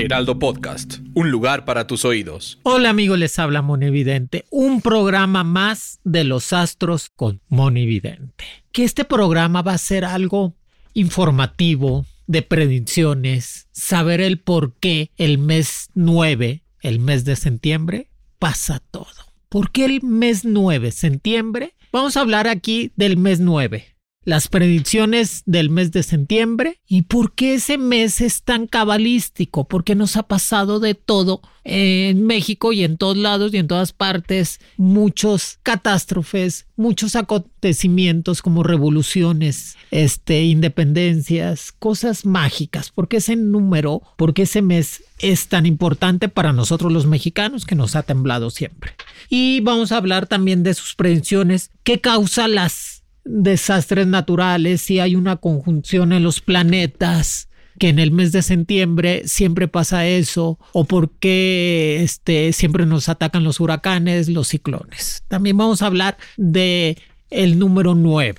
Heraldo Podcast, un lugar para tus oídos. Hola amigos, les habla Monividente, un programa más de los astros con Monividente. Que este programa va a ser algo informativo, de predicciones, saber el por qué el mes 9, el mes de septiembre, pasa todo. ¿Por qué el mes 9, septiembre? Vamos a hablar aquí del mes 9 las predicciones del mes de septiembre y por qué ese mes es tan cabalístico, porque nos ha pasado de todo en México y en todos lados y en todas partes, muchos catástrofes, muchos acontecimientos como revoluciones, este, independencias, cosas mágicas, porque ese número, porque ese mes es tan importante para nosotros los mexicanos que nos ha temblado siempre. Y vamos a hablar también de sus predicciones, qué causa las desastres naturales, si hay una conjunción en los planetas, que en el mes de septiembre siempre pasa eso, o por qué este, siempre nos atacan los huracanes, los ciclones. También vamos a hablar de el número 9,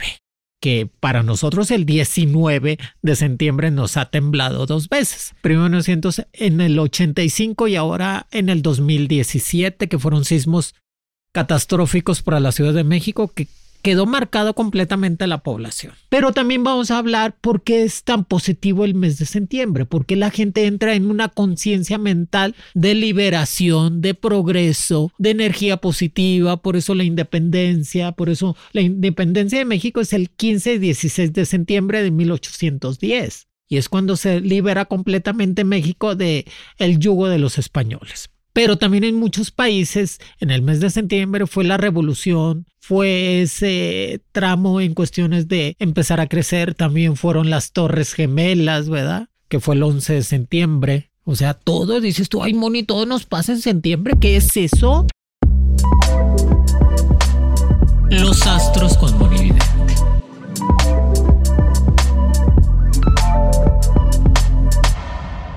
que para nosotros el 19 de septiembre nos ha temblado dos veces. Primero en el 85 y ahora en el 2017, que fueron sismos catastróficos para la Ciudad de México que quedó marcado completamente la población. Pero también vamos a hablar por qué es tan positivo el mes de septiembre, porque la gente entra en una conciencia mental de liberación, de progreso, de energía positiva, por eso la independencia, por eso la independencia de México es el 15 y 16 de septiembre de 1810 y es cuando se libera completamente México de el yugo de los españoles. Pero también en muchos países, en el mes de septiembre fue la revolución, fue ese tramo en cuestiones de empezar a crecer, también fueron las torres gemelas, ¿verdad? Que fue el 11 de septiembre. O sea, todo, dices tú, ay, Moni, todo nos pasa en septiembre, ¿qué es eso? Los astros con Moni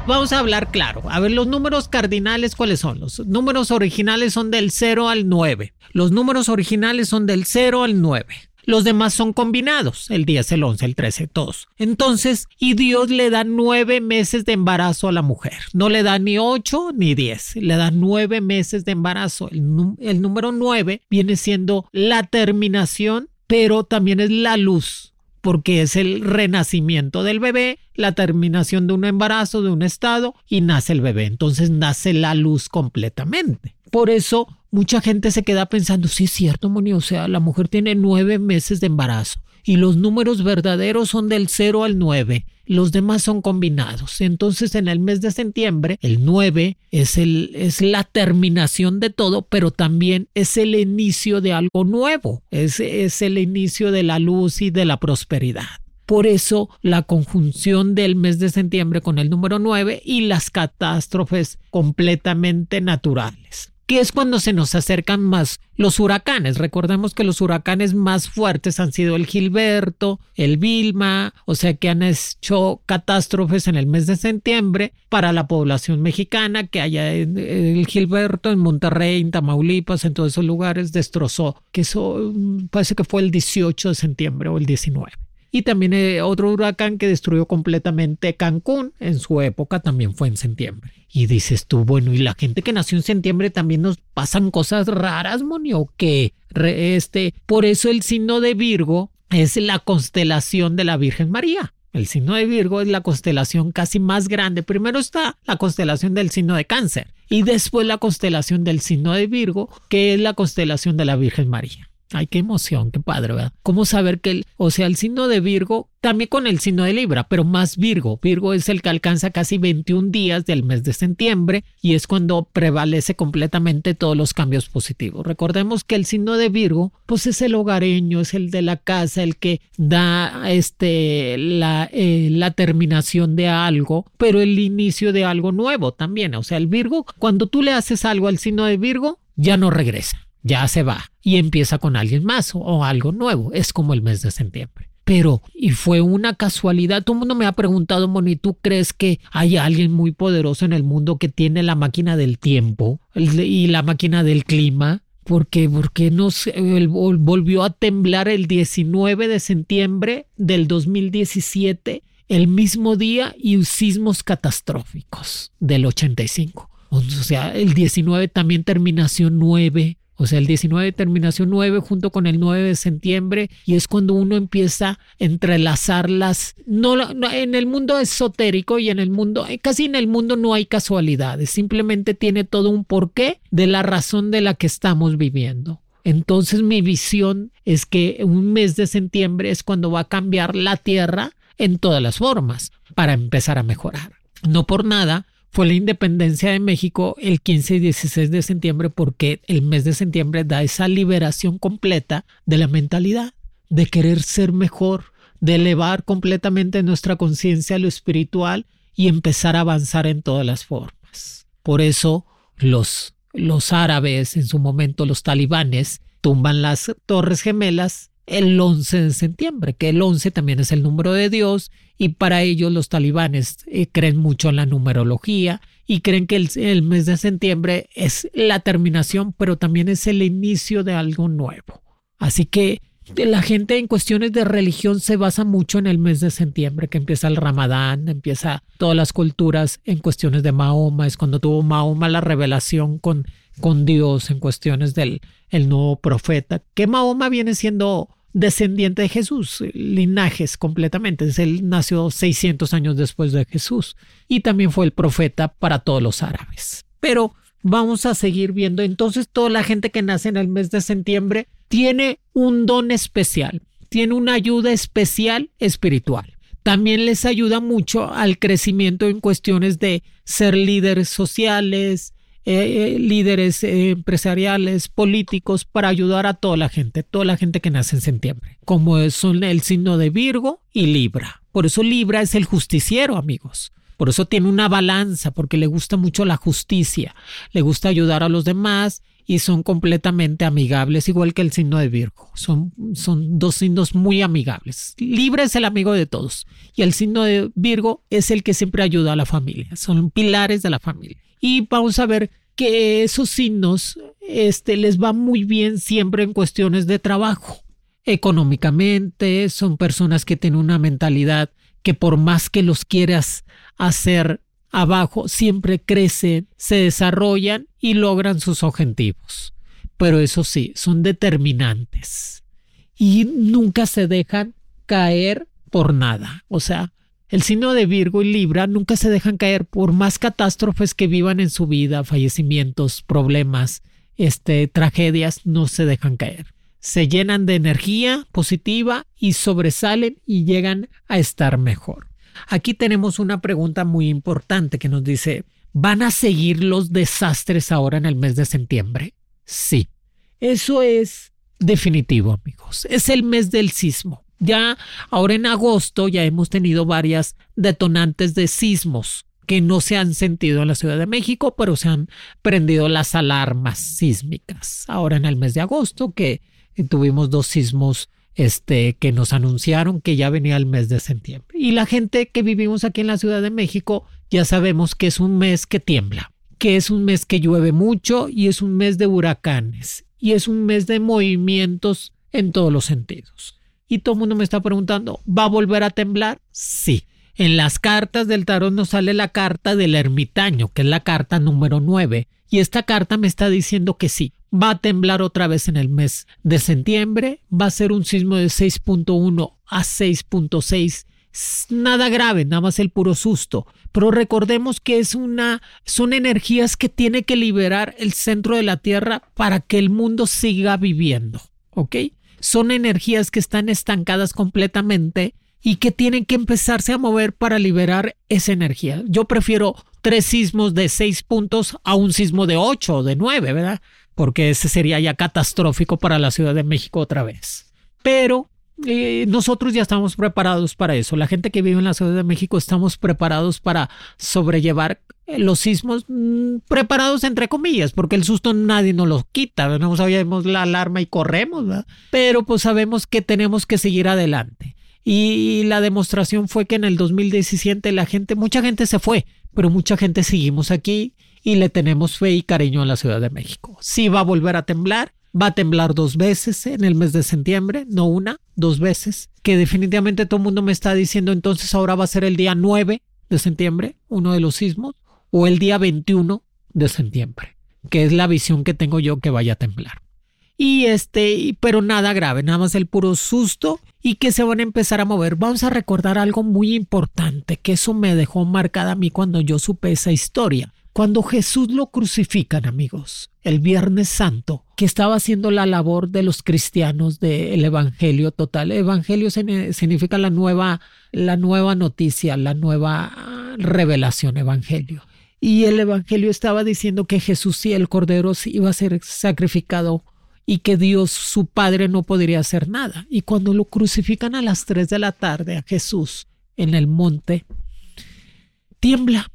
Vamos a hablar claro. A ver, los números cardinales, ¿cuáles son? Los números originales son del 0 al 9. Los números originales son del 0 al 9. Los demás son combinados, el 10, el 11, el 13, todos. Entonces, y Dios le da nueve meses de embarazo a la mujer. No le da ni ocho ni diez, le da nueve meses de embarazo. El, el número nueve viene siendo la terminación, pero también es la luz porque es el renacimiento del bebé, la terminación de un embarazo, de un estado, y nace el bebé. Entonces nace la luz completamente. Por eso mucha gente se queda pensando, sí es cierto, Moni, o sea, la mujer tiene nueve meses de embarazo y los números verdaderos son del 0 al 9. Los demás son combinados. Entonces, en el mes de septiembre, el 9 es, la terminación de todo, pero también es el inicio de algo nuevo. Es, es el inicio de la luz y de la prosperidad. Por eso la conjunción del mes de septiembre con el número 9 y las catástrofes completamente naturales que es cuando se nos acercan más los huracanes. Recordemos que los huracanes más fuertes han sido el Gilberto, el Vilma, o sea que han hecho catástrofes en el mes de septiembre para la población mexicana, que haya el Gilberto en Monterrey, en Tamaulipas, en todos esos lugares, destrozó, que eso parece que fue el 18 de septiembre o el 19 y también eh, otro huracán que destruyó completamente Cancún en su época también fue en septiembre. Y dices tú, bueno, y la gente que nació en septiembre también nos pasan cosas raras, monio, que este, por eso el signo de Virgo es la constelación de la Virgen María. El signo de Virgo es la constelación casi más grande. Primero está la constelación del signo de Cáncer y después la constelación del signo de Virgo, que es la constelación de la Virgen María. Ay, qué emoción, qué padre, ¿verdad? ¿Cómo saber que, el, o sea, el signo de Virgo, también con el signo de Libra, pero más Virgo. Virgo es el que alcanza casi 21 días del mes de septiembre y es cuando prevalece completamente todos los cambios positivos. Recordemos que el signo de Virgo, pues es el hogareño, es el de la casa, el que da este, la, eh, la terminación de algo, pero el inicio de algo nuevo también. O sea, el Virgo, cuando tú le haces algo al signo de Virgo, ya no regresa ya se va y empieza con alguien más o, algo nuevo. Es como el mes de septiembre. Pero, y fue una casualidad, todo el mundo me ha preguntado, Moni, ¿tú crees que hay alguien muy poderoso en el mundo que tiene la máquina del tiempo y la máquina del clima? Porque, porque no volvió a temblar el 19 de septiembre del 2017, el mismo día, y sismos catastróficos del 85. O sea, el 19 también terminación 9, o sea, el 19 terminación 9 junto con el 9 de septiembre y es cuando uno empieza a entrelazarlas. No, en el mundo esotérico y en el mundo, casi en el mundo no hay casualidades, simplemente tiene todo un porqué de la razón de la que estamos viviendo. Entonces mi visión es que un mes de septiembre es cuando va a cambiar la Tierra en todas las formas para empezar a mejorar. No por nada, fue la independencia de México el 15 y 16 de septiembre porque el mes de septiembre da esa liberación completa de la mentalidad, de querer ser mejor, de elevar completamente nuestra conciencia a lo espiritual y empezar a avanzar en todas las formas. Por eso los, los árabes, en su momento los talibanes, tumban las torres gemelas el 11 de septiembre, que el 11 también es el número de Dios y para ellos los talibanes eh, creen mucho en la numerología y creen que el, mes de septiembre es la terminación, pero también es el inicio de algo nuevo. Así que la gente en cuestiones de religión se basa mucho en el mes de septiembre, que empieza el ramadán, empieza todas las culturas en cuestiones de Mahoma, es cuando tuvo Mahoma la revelación con, con Dios en cuestiones del el nuevo profeta, que Mahoma viene siendo descendiente de Jesús, linajes completamente. Él nació 600 años después de Jesús y también fue el profeta para todos los árabes. Pero vamos a seguir viendo. Entonces, toda la gente que nace en el mes de septiembre tiene un don especial, tiene una ayuda especial espiritual. También les ayuda mucho al crecimiento en cuestiones de ser líderes sociales, eh, eh, líderes eh, empresariales, políticos, para ayudar a toda la gente, toda la gente que nace en septiembre, como son el signo de Virgo y Libra. Por eso Libra es el justiciero, amigos. Por eso tiene una balanza, porque le gusta mucho la justicia, le gusta ayudar a los demás y son completamente amigables, igual que el signo de Virgo. Son, son dos signos muy amigables. Libra es el amigo de todos y el signo de Virgo es el que siempre ayuda a la familia. Son pilares de la familia y vamos a ver que esos signos este, les va muy bien siempre en cuestiones de trabajo. Económicamente, son personas que tienen una mentalidad que por más que los quieras hacer abajo, siempre crecen, se desarrollan y logran sus objetivos. Pero eso sí, son determinantes y nunca se dejan caer por nada. O sea, el signo de Virgo y Libra nunca se dejan caer por más catástrofes que vivan en su vida, fallecimientos, problemas, este, tragedias, no se dejan caer. Se llenan de energía positiva y sobresalen y llegan a estar mejor. Aquí tenemos una pregunta muy importante que nos dice, ¿van a seguir los desastres ahora en el mes de septiembre? Sí, eso es definitivo, amigos. Es el mes del sismo. Ya ahora en agosto ya hemos tenido varias detonantes de sismos que no se han sentido en la Ciudad de México, pero se han prendido las alarmas sísmicas. Ahora en el mes de agosto que tuvimos dos sismos este, que nos anunciaron que ya venía el mes de septiembre. Y la gente que vivimos aquí en la Ciudad de México ya sabemos que es un mes que tiembla, que es un mes que llueve mucho y es un mes de huracanes y es un mes de movimientos en todos los sentidos. Y todo el mundo me está preguntando, ¿va a volver a temblar? Sí. En las cartas del tarot nos sale la carta del ermitaño, que es la carta número 9. Y esta carta me está diciendo que sí, va a temblar otra vez en el mes de septiembre, va a ser un sismo de 6.1 a 6.6 nada grave, nada más el puro susto. Pero recordemos que es una, son energías que tiene que liberar el centro de la Tierra para que el mundo siga viviendo. ¿ok? Son energías que están estancadas completamente y que tienen que empezarse a mover para liberar esa energía. Yo prefiero tres sismos de seis puntos a un sismo de ocho o de nueve, ¿verdad? Porque ese sería ya catastrófico para la Ciudad de México otra vez. Pero eh, nosotros ya estamos preparados para eso. La gente que vive en la Ciudad de México estamos preparados para sobrellevar eh, los sismos, mm, preparados entre comillas, porque el susto nadie nos lo quita. No sabemos la alarma y corremos, ¿verdad? pero pues sabemos que tenemos que seguir adelante. Y la demostración fue que en el 2017 la gente, mucha gente se fue, pero mucha gente seguimos aquí y le tenemos fe y cariño a la Ciudad de México. Sí va a volver a temblar, va a temblar dos veces en el mes de septiembre, no una, dos veces, que definitivamente todo el mundo me está diciendo entonces ahora va a ser el día 9 de septiembre, uno de los sismos, o el día 21 de septiembre, que es la visión que tengo yo que vaya a temblar. Y este, pero nada grave, nada más el puro susto y que se van a empezar a mover. Vamos a recordar algo muy importante, que eso me dejó marcada a mí cuando yo supe esa historia. Cuando Jesús lo crucifican, amigos, el Viernes Santo, que estaba haciendo la labor de los cristianos del Evangelio total. Evangelio significa la nueva, la nueva noticia, la nueva revelación, Evangelio. Y el Evangelio estaba diciendo que Jesús y el Cordero iba a ser sacrificado y que Dios, su Padre, no podría hacer nada. Y cuando lo crucifican a las 3 de la tarde a Jesús en el monte, tiembla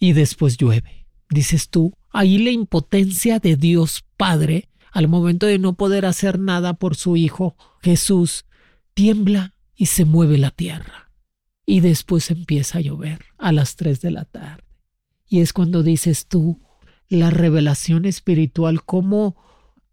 y después llueve. Dices tú, ahí la impotencia de Dios Padre al momento de no poder hacer nada por su Hijo Jesús, tiembla y se mueve la tierra. Y después empieza a llover a las 3 de la tarde. Y es cuando dices tú, la revelación espiritual, cómo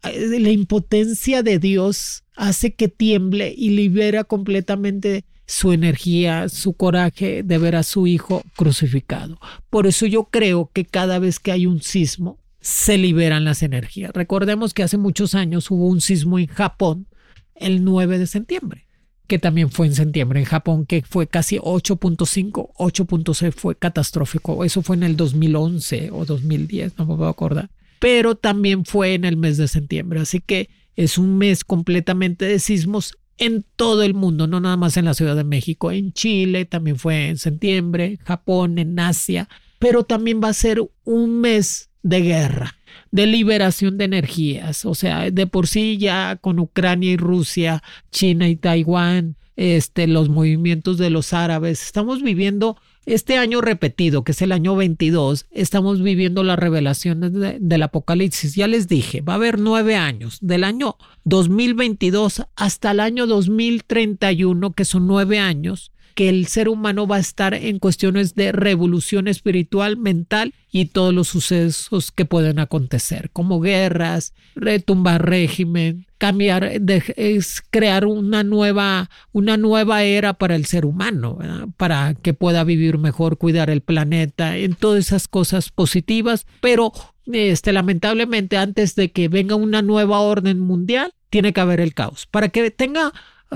eh, la impotencia de Dios hace que tiemble y libera completamente su energía, su coraje de ver a su hijo crucificado. Por eso yo creo que cada vez que hay un sismo, se liberan las energías. Recordemos que hace muchos años hubo un sismo en Japón el 9 de septiembre, que también fue en septiembre en Japón, que fue casi 8.5, 8.6 fue catastrófico. Eso fue en el 2011 o 2010, no me puedo acordar pero también fue en el mes de septiembre. Así que es un mes completamente de sismos en todo el mundo, no nada más en la Ciudad de México, en Chile también fue en septiembre, Japón, en Asia, pero también va a ser un mes de guerra, de liberación de energías, o sea, de por sí ya con Ucrania y Rusia, China y Taiwán, este, los movimientos de los árabes, estamos viviendo este año repetido, que es el año 22, estamos viviendo las revelaciones del Apocalipsis. Ya les dije, va a haber nueve años, del año 2022 hasta el año 2031, que son nueve años, que el ser humano va a estar en cuestiones de revolución espiritual, mental y todos los sucesos que pueden acontecer, como guerras, retumbar régimen, cambiar, es crear una nueva, una nueva era para el ser humano, para que pueda vivir mejor, cuidar el planeta, en todas esas cosas positivas, pero este, lamentablemente antes de que venga una nueva orden mundial, tiene que haber el caos. Para que tenga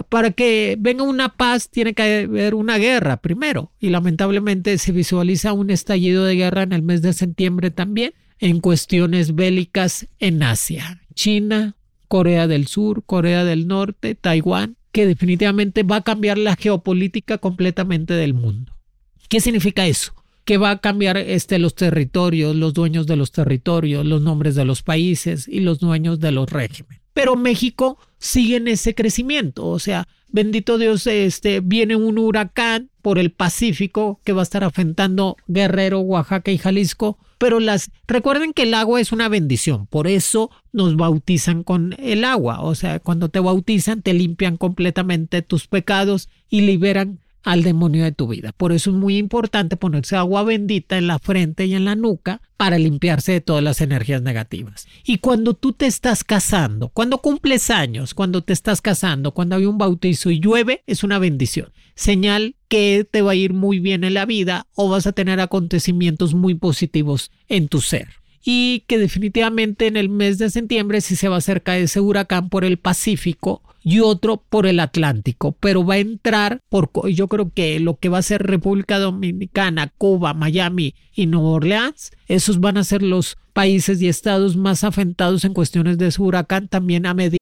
para que venga una paz tiene que haber una guerra primero y lamentablemente se visualiza un estallido de guerra en el mes de septiembre también en cuestiones bélicas en Asia, China, Corea del Sur, Corea del Norte, Taiwán, que definitivamente va a cambiar la geopolítica completamente del mundo. ¿Qué significa eso? que va a cambiar este, los territorios, los dueños de los territorios, los nombres de los países y los dueños de los regímenes. Pero México sigue en ese crecimiento, o sea, bendito Dios, este, viene un huracán por el Pacífico que va a estar afectando Guerrero, Oaxaca y Jalisco, pero las recuerden que el agua es una bendición, por eso nos bautizan con el agua, o sea, cuando te bautizan te limpian completamente tus pecados y liberan al demonio de tu vida. Por eso es muy importante ponerse agua bendita en la frente y en la nuca para limpiarse de todas las energías negativas. Y cuando tú te estás casando, cuando cumples años, cuando te estás casando, cuando hay un bautizo y llueve, es una bendición. Señal que te va a ir muy bien en la vida o vas a tener acontecimientos muy positivos en tu ser y que definitivamente en el mes de septiembre sí se va a acercar ese huracán por el Pacífico y otro por el Atlántico, pero va a entrar por, yo creo que lo que va a ser República Dominicana, Cuba, Miami y Nueva Orleans, esos van a ser los países y estados más afectados en cuestiones de ese huracán también a medida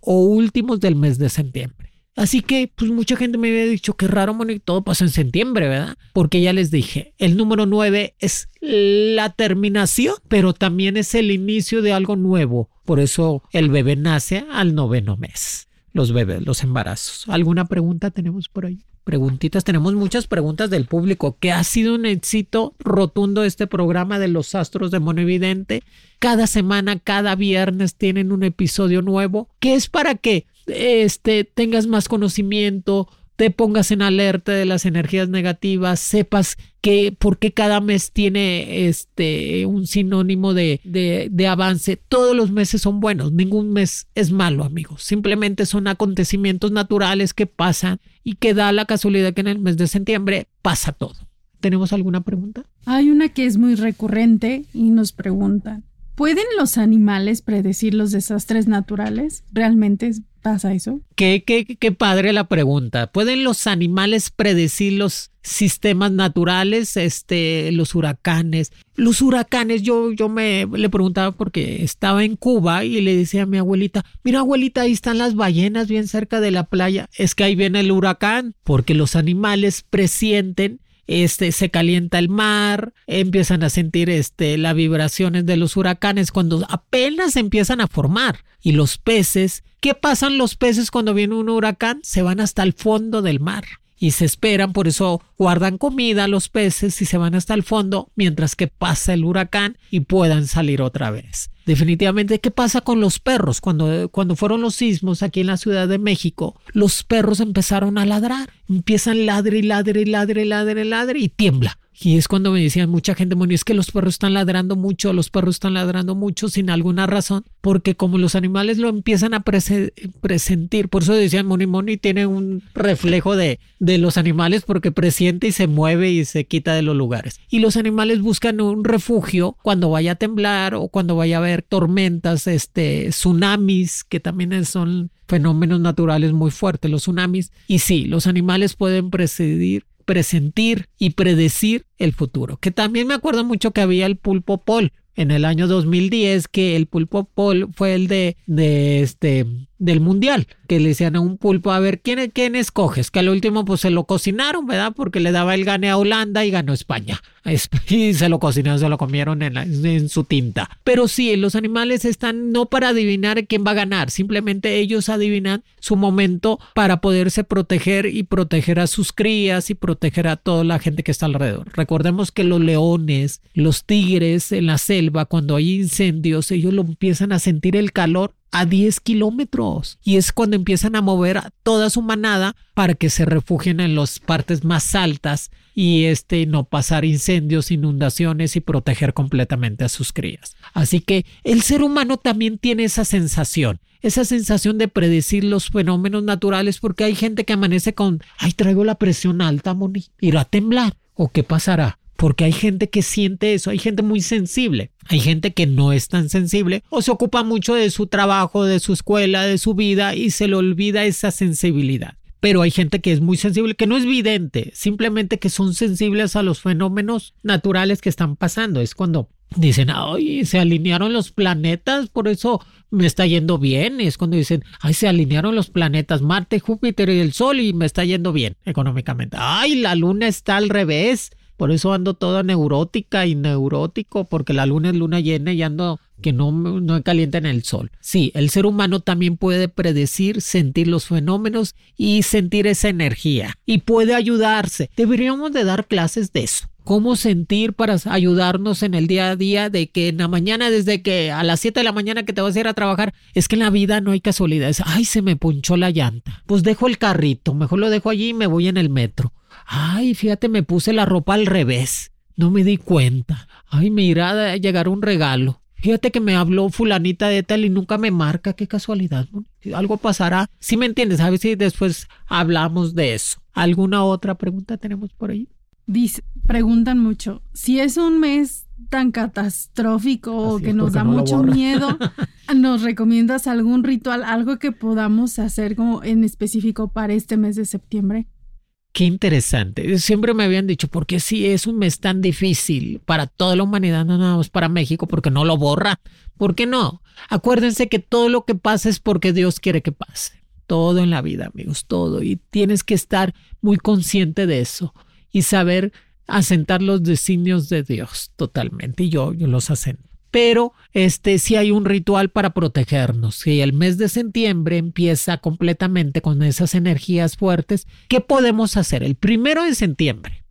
O últimos del mes de septiembre. Así que, pues mucha gente me había dicho que raro, Moni, todo pasa en septiembre, ¿verdad? Porque ya les dije, el número 9 es la terminación, pero también es el inicio de algo nuevo. Por eso el bebé nace al noveno mes. Los bebés, los embarazos. ¿Alguna pregunta tenemos por ahí? Preguntitas, tenemos muchas preguntas del público, que ha sido un éxito rotundo este programa de los astros de Mono Evidente. Cada semana, cada viernes tienen un episodio nuevo, que es para que este, tengas más conocimiento, te pongas en alerta de las energías negativas, sepas que por qué cada mes tiene este un sinónimo de, de, de avance. Todos los meses son buenos, ningún mes es malo, amigos. Simplemente son acontecimientos naturales que pasan y que da la casualidad que en el mes de septiembre pasa todo. ¿Tenemos alguna pregunta? Hay una que es muy recurrente y nos preguntan, ¿pueden los animales predecir los desastres naturales? ¿Realmente pasa eso? Qué, qué, qué padre la pregunta. ¿Pueden los animales predecir los sistemas naturales, este, los huracanes? Los huracanes, yo, yo me le preguntaba porque estaba en Cuba y le decía a mi abuelita, mira abuelita, ahí están las ballenas bien cerca de la playa. Es que ahí viene el huracán, porque los animales presienten este, se calienta el mar, empiezan a sentir este, las vibraciones de los huracanes cuando apenas empiezan a formar. Y los peces, ¿qué pasan los peces cuando viene un huracán? Se van hasta el fondo del mar y se esperan, por eso guardan comida los peces y se van hasta el fondo mientras que pasa el huracán y puedan salir otra vez. Definitivamente, ¿qué pasa con los perros? Cuando, cuando fueron los sismos aquí en la Ciudad de México, los perros empezaron a ladrar, empiezan ladre y ladre y ladre y ladre y ladre y tiembla. Y es cuando me decían mucha gente, bueno, es que los perros están ladrando mucho, los perros están ladrando mucho sin alguna razón, porque como los animales lo empiezan a prese presentir, por eso decían, Moni Moni tiene un reflejo de, de los animales porque presiente y se mueve y se quita de los lugares. Y los animales buscan un refugio cuando vaya a temblar o cuando vaya a haber tormentas, este, tsunamis, que también son fenómenos naturales muy fuertes, los tsunamis. Y sí, los animales pueden presidir presentir y predecir el futuro. Que también me acuerdo mucho que había el pulpo pol en el año 2010 que el pulpo pol fue el de, de este del mundial que le decían a un pulpo a ver quién quién escoges que al último pues se lo cocinaron verdad porque le daba el gane a Holanda y ganó España. Y se lo cocinaron se lo comieron en, en su tinta. Pero sí los animales están no para adivinar quién va a ganar simplemente ellos adivinan su momento para poderse proteger y proteger a sus crías y proteger a toda la gente que está alrededor. Recordemos que los leones los tigres en la selva cuando hay incendios ellos lo empiezan a sentir el calor a 10 kilómetros. Y es cuando empiezan a mover a toda su manada para que se refugien en las partes más altas y este no pasar incendios, inundaciones y proteger completamente a sus crías. Así que el ser humano también tiene esa sensación, esa sensación de predecir los fenómenos naturales porque hay gente que amanece con, ay, traigo la presión alta, Moni, irá a temblar o qué pasará porque hay gente que siente eso, hay gente muy sensible, hay gente que no es tan sensible o se ocupa mucho de su trabajo, de su escuela, de su vida y se le olvida esa sensibilidad. Pero hay gente que es muy sensible, que no es vidente, simplemente que son sensibles a los fenómenos naturales que están pasando. Es cuando dicen, ay, se alinearon los planetas, por eso me está yendo bien. Es cuando dicen, ay, se alinearon los planetas Marte, Júpiter y el Sol y me está yendo bien económicamente. Ay, la luna está al revés. Por eso ando toda neurótica y neurótico, porque la luna es luna llena y ando que no, no calienten el sol. Sí, el ser humano también puede predecir, sentir los fenómenos y sentir esa energía y puede ayudarse. Deberíamos de dar clases de eso cómo sentir para ayudarnos en el día a día de que en la mañana, desde que a las 7 de la mañana que te vas a ir a trabajar, es que en la vida no hay casualidades. Ay, se me punchó la llanta. Pues dejo el carrito, mejor lo dejo allí y me voy en el metro. Ay, fíjate, me puse la ropa al revés. No me di cuenta. Ay, me irá a llegar un regalo. Fíjate que me habló fulanita de tal y nunca me marca. Qué casualidad. Algo pasará. Si me entiendes, a ver si después hablamos de eso. ¿Alguna otra pregunta tenemos por ahí? preguntan mucho, si es un mes tan catastrófico o que nos da mucho miedo, ¿nos recomiendas algún ritual, algo que podamos hacer como en específico para este mes de septiembre? Qué interesante. Siempre me habían dicho, ¿por qué si es un mes tan difícil para toda la humanidad, no nada más para México, porque no lo borra? ¿Por qué no? Acuérdense que todo lo que pasa es porque Dios quiere que pase. Todo en la vida, amigos, todo. Y tienes que estar muy consciente de eso y saber asentar los designios de Dios totalmente. Y yo, yo los asento. Pero este sí hay un ritual para protegernos. Y el mes de septiembre empieza completamente con esas energías fuertes. ¿Qué podemos hacer? El primero de septiembre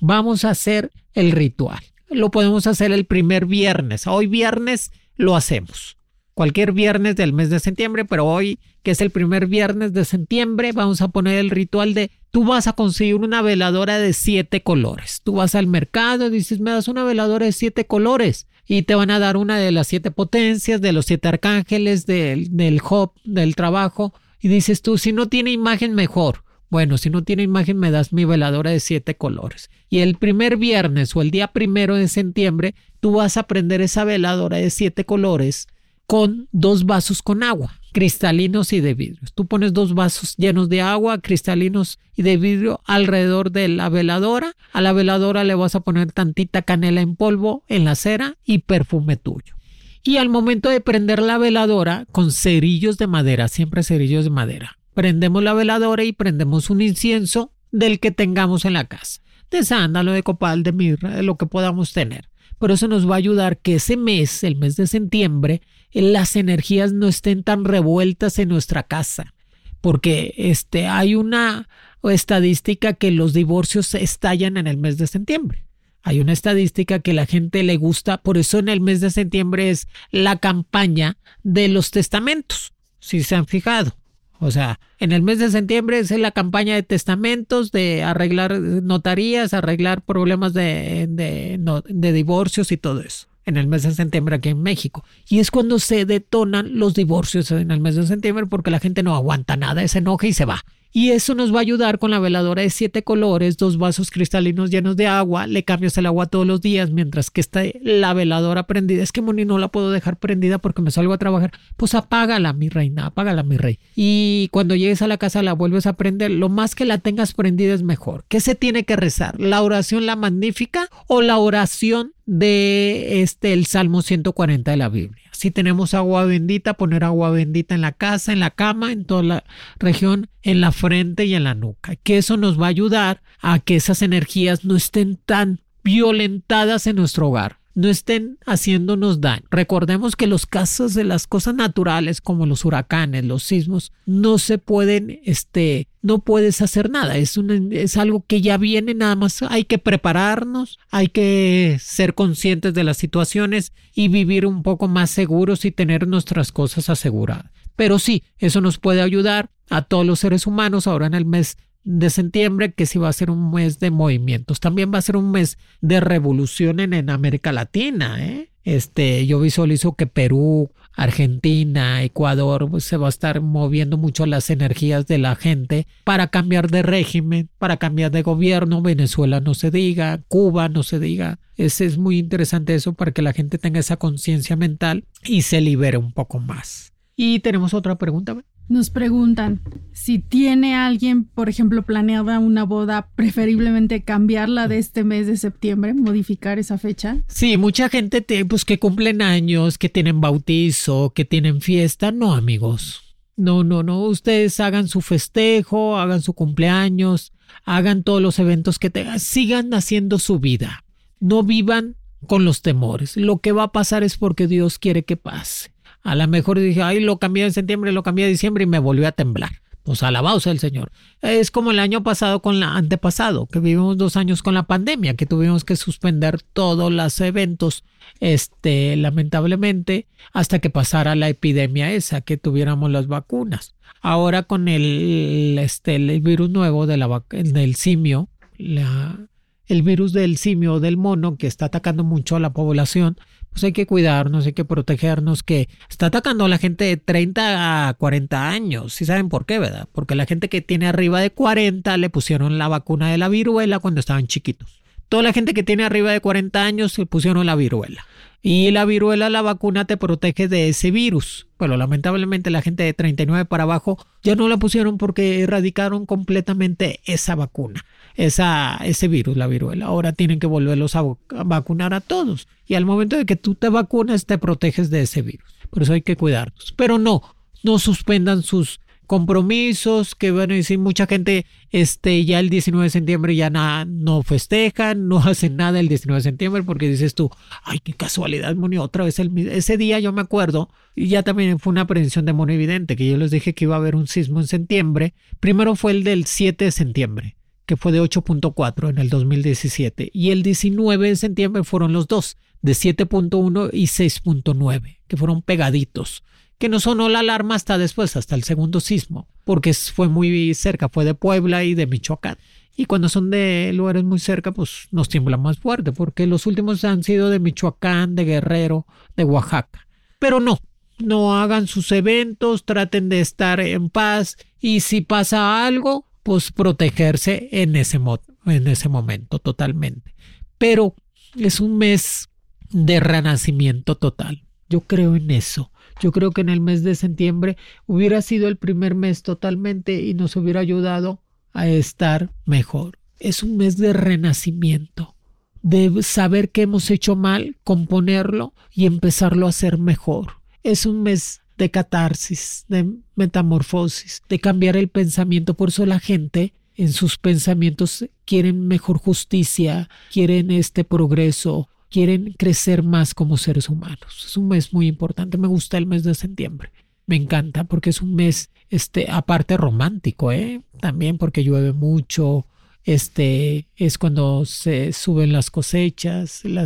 vamos a hacer el ritual. Lo podemos hacer el primer viernes. Hoy viernes lo hacemos cualquier viernes del mes de septiembre, pero hoy, que es el primer viernes de septiembre, vamos a poner el ritual de tú vas a conseguir una veladora de siete colores. Tú vas al mercado y dices, me das una veladora de siete colores y te van a dar una de las siete potencias, de los siete arcángeles, del, del hop, del trabajo. Y dices tú, si no tiene imagen, mejor. Bueno, si no tiene imagen, me das mi veladora de siete colores. Y el primer viernes o el día primero de septiembre, tú vas a prender esa veladora de siete colores con dos vasos con agua, cristalinos y de vidrio. Tú pones dos vasos llenos de agua, cristalinos y de vidrio alrededor de la veladora. A la veladora le vas a poner tantita canela en polvo en la cera y perfume tuyo. Y al momento de prender la veladora con cerillos de madera, siempre cerillos de madera, prendemos la veladora y prendemos un incienso del que tengamos en la casa, de sándalo, de copal, de mirra, de lo que podamos tener. Pero eso nos va a ayudar que ese mes, el mes de septiembre, las energías no estén tan revueltas en nuestra casa. Porque este, hay una estadística que los divorcios estallan en el mes de septiembre. Hay una estadística que la gente le gusta, por eso en el mes de septiembre es la campaña de los testamentos, si se han fijado. O sea, en el mes de septiembre es la campaña de testamentos, de arreglar notarías, arreglar problemas de, de, divorcios y todo eso. En el mes de septiembre aquí en México. Y es cuando se detonan los divorcios en el mes de septiembre porque la gente no aguanta nada, se enoja y se va. Y eso nos va a ayudar con la veladora de siete colores, dos vasos cristalinos llenos de agua, le cambias el agua todos los días mientras que está la veladora prendida. Es que Moni no la puedo dejar prendida porque me salgo a trabajar. Pues apágala, mi reina, apágala, mi rey. Y cuando llegues a la casa la vuelves a prender. Lo más que la tengas prendida es mejor. ¿Qué se tiene que rezar? ¿La oración la magnífica o la oración de este el Salmo 140 de la Biblia. Si tenemos agua bendita, poner agua bendita en la casa, en la cama, en toda la región, en la frente y en la nuca. Que eso nos va a ayudar a que esas energías no estén tan violentadas en nuestro hogar no estén haciéndonos daño. Recordemos que los casos de las cosas naturales como los huracanes, los sismos, no se pueden, este, no puedes hacer nada. Es, un, es algo que ya viene, nada más hay que prepararnos, hay que ser conscientes de las situaciones y vivir un poco más seguros y tener nuestras cosas aseguradas. Pero sí, eso nos puede ayudar a todos los seres humanos ahora en el mes de septiembre, que sí va a ser un mes de movimientos. También va a ser un mes de revolución en, América Latina. ¿eh? Este, yo visualizo que Perú, Argentina, Ecuador, pues, se va a estar moviendo mucho las energías de la gente para cambiar de régimen, para cambiar de gobierno. Venezuela no se diga, Cuba no se diga. Es, es muy interesante eso para que la gente tenga esa conciencia mental y se libere un poco más. Y tenemos otra pregunta. Nos preguntan si tiene alguien, por ejemplo, planeada una boda, preferiblemente cambiarla de este mes de septiembre, modificar esa fecha. Sí, mucha gente pues, que cumplen años, que tienen bautizo, que tienen fiesta. No, amigos. No, no, no. Ustedes hagan su festejo, hagan su cumpleaños, hagan todos los eventos que tengan, sigan haciendo su vida. No vivan con los temores. Lo que va a pasar es porque Dios quiere que pase. A lo mejor dije, ay, lo cambié en septiembre, lo cambié en diciembre y me volvió a temblar. Pues alabado sea el Señor. Es como el año pasado con la antepasado, que vivimos dos años con la pandemia, que tuvimos que suspender todos los eventos, este, lamentablemente, hasta que pasara la epidemia esa, que tuviéramos las vacunas. Ahora con el, este, el virus nuevo de la, del simio, la, el virus del simio del mono que está atacando mucho a la población, pues hay que cuidarnos, hay que protegernos, que está atacando a la gente de 30 a 40 años. ¿Sí saben por qué, verdad? Porque la gente que tiene arriba de 40 le pusieron la vacuna de la viruela cuando estaban chiquitos. Toda la gente que tiene arriba de 40 años le pusieron la viruela. Y la viruela, la vacuna te protege de ese virus. Pero lamentablemente la gente de 39 para abajo ya no la pusieron porque erradicaron completamente esa vacuna esa, ese virus, la viruela. Ahora tienen que volverlos a, vacunar a todos. Y al momento de que tú te vacunas, te proteges de ese virus. Por eso hay que cuidarnos. Pero no, no suspendan sus compromisos, que van a decir mucha gente, este, ya el 19 de septiembre ya no festejan, no hacen nada el 19 de septiembre porque dices tú, ay, qué casualidad, Moni, otra vez el, ese día yo me acuerdo, y ya también fue una predicción de Mono Evidente, que yo les dije que iba a haber un sismo en septiembre, primero fue el del 7 de septiembre, que fue de 8.4 en el 2017, y el 19 de septiembre fueron los dos, de 7.1 y 6.9, que fueron pegaditos, que no sonó la alarma hasta después, hasta el segundo sismo, porque fue muy cerca, fue de Puebla y de Michoacán. Y cuando son de lugares muy cerca, pues nos tiembla más fuerte, porque los últimos han sido de Michoacán, de Guerrero, de Oaxaca. Pero no, no hagan sus eventos, traten de estar en paz y si pasa algo, pues protegerse en ese, en ese momento totalmente. Pero es un mes de renacimiento total. Yo creo en eso. Yo creo que en el mes de septiembre hubiera sido el primer mes totalmente y nos hubiera ayudado a estar mejor. Es un mes de renacimiento, de saber que hemos hecho mal, componerlo y empezarlo a hacer mejor. Es un mes de catarsis, de metamorfosis, de cambiar el pensamiento. Por eso la gente en sus pensamientos quieren mejor justicia, quieren este progreso, quieren crecer más como seres humanos. Es un mes muy importante. Me gusta el mes de septiembre. Me encanta porque es un mes, este, aparte romántico, ¿eh? También porque llueve mucho. Este es cuando se suben las cosechas, la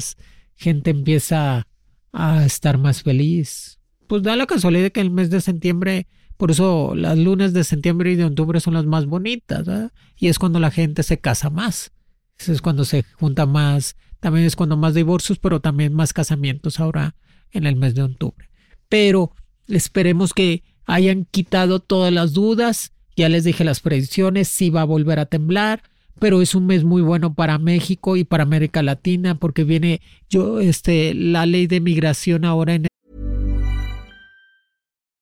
gente empieza a estar más feliz, pues da la casualidad que el mes de septiembre, por eso las lunas de septiembre y de octubre son las más bonitas, ¿verdad? Y es cuando la gente se casa más. es cuando se junta más. También es cuando más divorcios, pero también más casamientos ahora en el mes de octubre. Pero esperemos que hayan quitado todas las dudas. Ya les dije las predicciones, sí va a volver a temblar, pero es un mes muy bueno para México y para América Latina porque viene yo este la ley de migración ahora en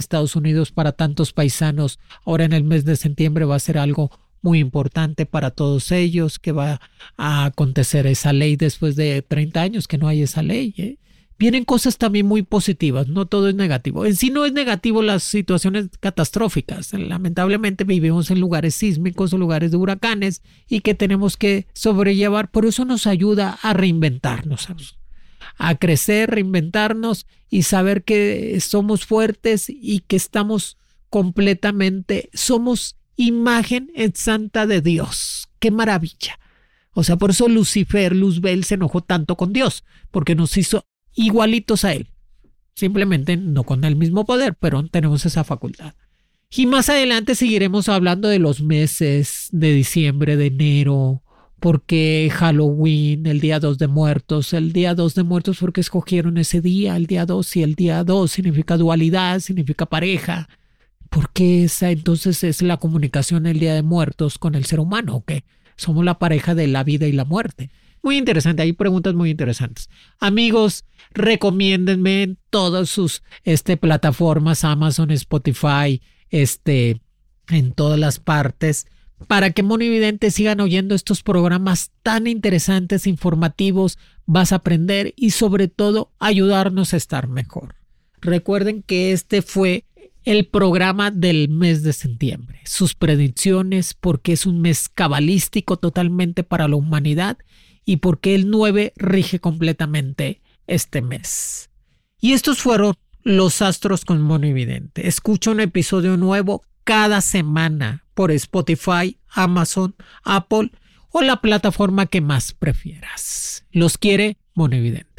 Estados Unidos para tantos paisanos. Ahora en el mes de septiembre va a ser algo muy importante para todos ellos, que va a acontecer esa ley después de 30 años que no hay esa ley. ¿eh? Vienen cosas también muy positivas, no todo es negativo. En sí no es negativo las situaciones catastróficas. Lamentablemente vivimos en lugares sísmicos o lugares de huracanes y que tenemos que sobrellevar. Por eso nos ayuda a reinventarnos a crecer, reinventarnos y saber que somos fuertes y que estamos completamente, somos imagen en santa de Dios. ¡Qué maravilla! O sea, por eso Lucifer, Luzbel, se enojó tanto con Dios, porque nos hizo igualitos a él. Simplemente no con el mismo poder, pero tenemos esa facultad. Y más adelante seguiremos hablando de los meses de diciembre, de enero, porque Halloween, el día 2 de muertos, el día 2 de muertos porque escogieron ese día, el día 2 y el día 2 significa dualidad, significa pareja, porque esa entonces es la comunicación el Día de Muertos con el ser humano, que somos la pareja de la vida y la muerte. Muy interesante, hay preguntas muy interesantes. Amigos, recomiéndenme en todas sus este, plataformas, Amazon, Spotify, este, en todas las partes, para que Monividente sigan oyendo estos programas tan interesantes, informativos, vas a aprender y sobre todo ayudarnos a estar mejor. Recuerden que este fue el programa del mes de septiembre, sus predicciones, porque es un mes cabalístico totalmente para la humanidad y porque el 9 rige completamente este mes. Y estos fueron los astros con mono evidente. Escucha un episodio nuevo cada semana por Spotify, Amazon, Apple o la plataforma que más prefieras. Los quiere Mono Evidente.